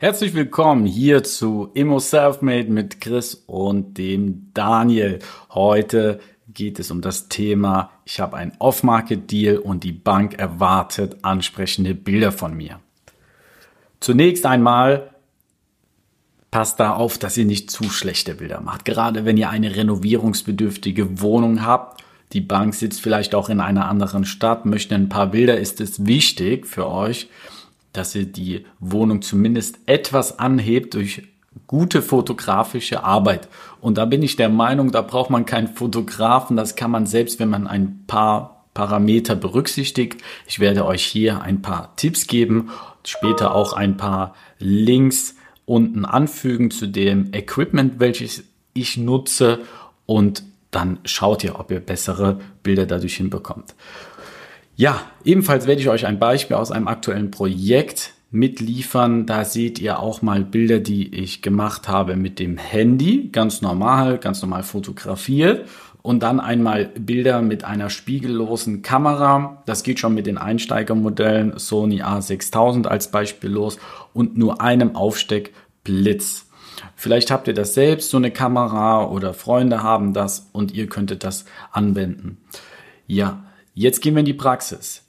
Herzlich willkommen hier zu Immo Selfmade mit Chris und dem Daniel. Heute geht es um das Thema, ich habe einen Off-Market-Deal und die Bank erwartet ansprechende Bilder von mir. Zunächst einmal passt da auf, dass ihr nicht zu schlechte Bilder macht. Gerade wenn ihr eine renovierungsbedürftige Wohnung habt, die Bank sitzt vielleicht auch in einer anderen Stadt, möchte ein paar Bilder, ist es wichtig für euch, dass ihr die Wohnung zumindest etwas anhebt durch gute fotografische Arbeit. Und da bin ich der Meinung, da braucht man keinen Fotografen, das kann man selbst, wenn man ein paar Parameter berücksichtigt. Ich werde euch hier ein paar Tipps geben, später auch ein paar Links unten anfügen zu dem Equipment, welches ich nutze und dann schaut ihr, ob ihr bessere Bilder dadurch hinbekommt. Ja, ebenfalls werde ich euch ein Beispiel aus einem aktuellen Projekt mitliefern. Da seht ihr auch mal Bilder, die ich gemacht habe mit dem Handy, ganz normal, ganz normal fotografiert. Und dann einmal Bilder mit einer spiegellosen Kamera. Das geht schon mit den Einsteigermodellen Sony A6000 als Beispiel los und nur einem Aufsteckblitz. Vielleicht habt ihr das selbst, so eine Kamera oder Freunde haben das und ihr könntet das anwenden. Ja, Jetzt gehen wir in die Praxis.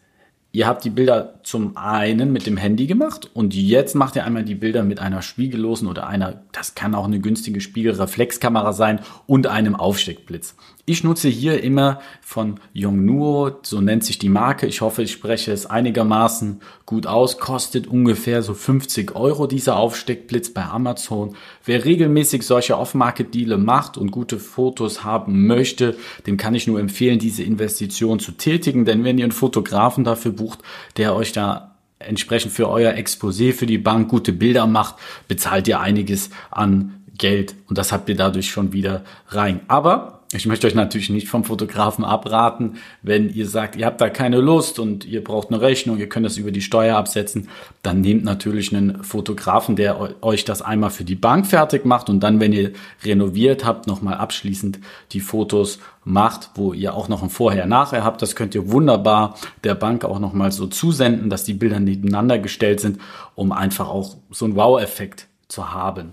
Ihr habt die Bilder zum einen mit dem Handy gemacht und jetzt macht ihr einmal die Bilder mit einer spiegellosen oder einer, das kann auch eine günstige Spiegelreflexkamera sein und einem Aufsteckblitz. Ich nutze hier immer von Yongnuo, so nennt sich die Marke. Ich hoffe, ich spreche es einigermaßen gut aus. Kostet ungefähr so 50 Euro dieser Aufsteckblitz bei Amazon. Wer regelmäßig solche Off-Market-Deale macht und gute Fotos haben möchte, dem kann ich nur empfehlen, diese Investition zu tätigen. Denn wenn ihr einen Fotografen dafür bucht, der euch da entsprechend für euer Exposé für die Bank gute Bilder macht, bezahlt ihr einiges an Geld und das habt ihr dadurch schon wieder rein. Aber ich möchte euch natürlich nicht vom Fotografen abraten, wenn ihr sagt, ihr habt da keine Lust und ihr braucht eine Rechnung, ihr könnt das über die Steuer absetzen, dann nehmt natürlich einen Fotografen, der euch das einmal für die Bank fertig macht und dann, wenn ihr renoviert habt, nochmal abschließend die Fotos macht, wo ihr auch noch ein Vorher-Nachher habt. Das könnt ihr wunderbar der Bank auch nochmal so zusenden, dass die Bilder nebeneinander gestellt sind, um einfach auch so einen Wow-Effekt zu haben.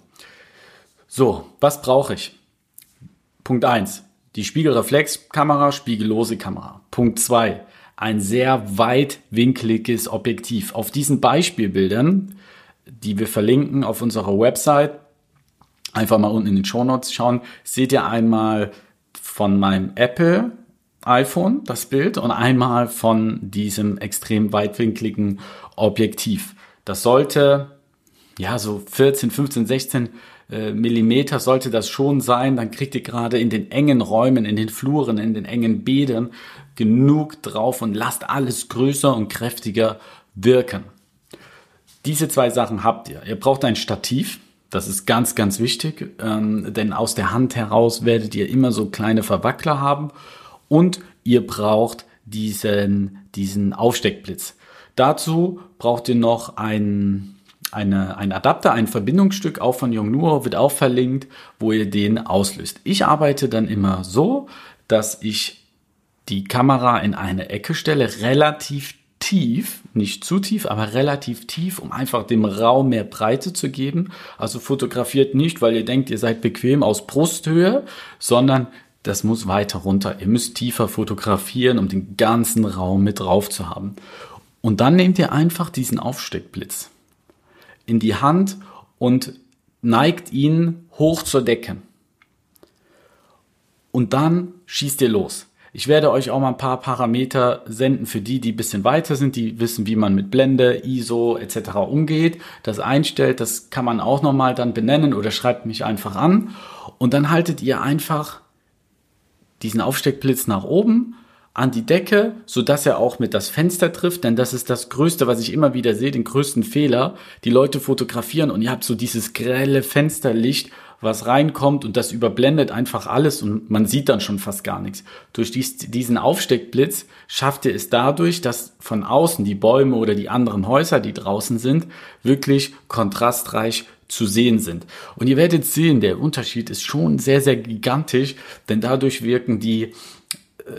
So, was brauche ich? Punkt eins die Spiegelreflexkamera, spiegellose Kamera. Punkt zwei Ein sehr weitwinkliges Objektiv. Auf diesen Beispielbildern, die wir verlinken auf unserer Website, einfach mal unten in den Show Notes schauen, seht ihr einmal von meinem Apple iPhone das Bild und einmal von diesem extrem weitwinkligen Objektiv. Das sollte ja so 14, 15, 16 äh, Millimeter sollte das schon sein, dann kriegt ihr gerade in den engen Räumen, in den Fluren, in den engen Bädern genug drauf und lasst alles größer und kräftiger wirken. Diese zwei Sachen habt ihr. Ihr braucht ein Stativ, das ist ganz, ganz wichtig, ähm, denn aus der Hand heraus werdet ihr immer so kleine Verwackler haben und ihr braucht diesen, diesen Aufsteckblitz. Dazu braucht ihr noch ein eine, ein Adapter, ein Verbindungsstück auch von Yongnuo wird auch verlinkt, wo ihr den auslöst. Ich arbeite dann immer so, dass ich die Kamera in eine Ecke stelle, relativ tief, nicht zu tief, aber relativ tief, um einfach dem Raum mehr Breite zu geben. Also fotografiert nicht, weil ihr denkt, ihr seid bequem aus Brusthöhe, sondern das muss weiter runter. Ihr müsst tiefer fotografieren, um den ganzen Raum mit drauf zu haben. Und dann nehmt ihr einfach diesen Aufsteckblitz in die Hand und neigt ihn hoch zur Decke. Und dann schießt ihr los. Ich werde euch auch mal ein paar Parameter senden für die, die ein bisschen weiter sind, die wissen, wie man mit Blende, ISO etc. umgeht, das einstellt. Das kann man auch nochmal dann benennen oder schreibt mich einfach an. Und dann haltet ihr einfach diesen Aufsteckblitz nach oben an die Decke, so dass er auch mit das Fenster trifft, denn das ist das Größte, was ich immer wieder sehe, den größten Fehler. Die Leute fotografieren und ihr habt so dieses grelle Fensterlicht, was reinkommt und das überblendet einfach alles und man sieht dann schon fast gar nichts. Durch dies, diesen Aufsteckblitz schafft ihr es dadurch, dass von außen die Bäume oder die anderen Häuser, die draußen sind, wirklich kontrastreich zu sehen sind. Und ihr werdet sehen, der Unterschied ist schon sehr, sehr gigantisch, denn dadurch wirken die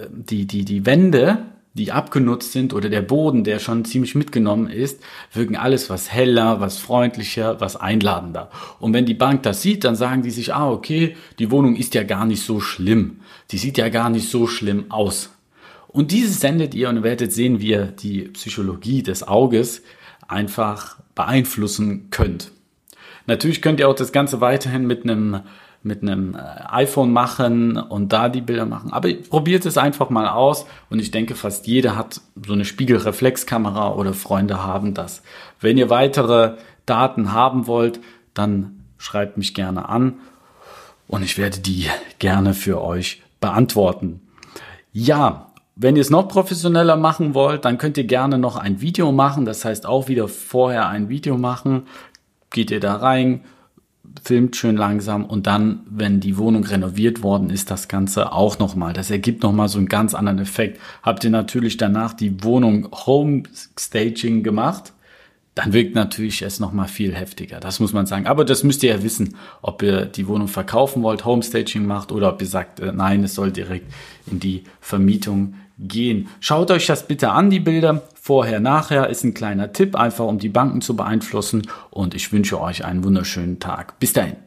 die, die, die Wände, die abgenutzt sind oder der Boden, der schon ziemlich mitgenommen ist, wirken alles was heller, was freundlicher, was einladender. Und wenn die Bank das sieht, dann sagen die sich, ah, okay, die Wohnung ist ja gar nicht so schlimm. Die sieht ja gar nicht so schlimm aus. Und dieses sendet ihr und werdet sehen, wie ihr die Psychologie des Auges einfach beeinflussen könnt. Natürlich könnt ihr auch das Ganze weiterhin mit einem mit einem äh, iPhone machen und da die Bilder machen. Aber probiert es einfach mal aus und ich denke, fast jeder hat so eine Spiegelreflexkamera oder Freunde haben das. Wenn ihr weitere Daten haben wollt, dann schreibt mich gerne an und ich werde die gerne für euch beantworten. Ja, wenn ihr es noch professioneller machen wollt, dann könnt ihr gerne noch ein Video machen. Das heißt auch wieder vorher ein Video machen. Geht ihr da rein, filmt schön langsam und dann, wenn die Wohnung renoviert worden ist, das Ganze auch nochmal. Das ergibt nochmal so einen ganz anderen Effekt. Habt ihr natürlich danach die Wohnung Home Staging gemacht, dann wirkt natürlich es nochmal viel heftiger. Das muss man sagen. Aber das müsst ihr ja wissen, ob ihr die Wohnung verkaufen wollt, Homestaging macht oder ob ihr sagt, äh, nein, es soll direkt in die Vermietung gehen. Schaut euch das bitte an, die Bilder. Vorher, nachher ist ein kleiner Tipp, einfach um die Banken zu beeinflussen. Und ich wünsche euch einen wunderschönen Tag. Bis dahin.